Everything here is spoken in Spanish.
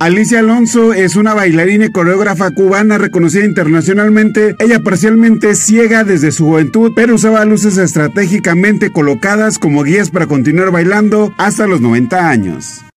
Alicia Alonso es una bailarina y coreógrafa cubana reconocida internacionalmente. Ella parcialmente ciega desde su juventud, pero usaba luces estratégicamente colocadas como guías para continuar bailando hasta los 90 años.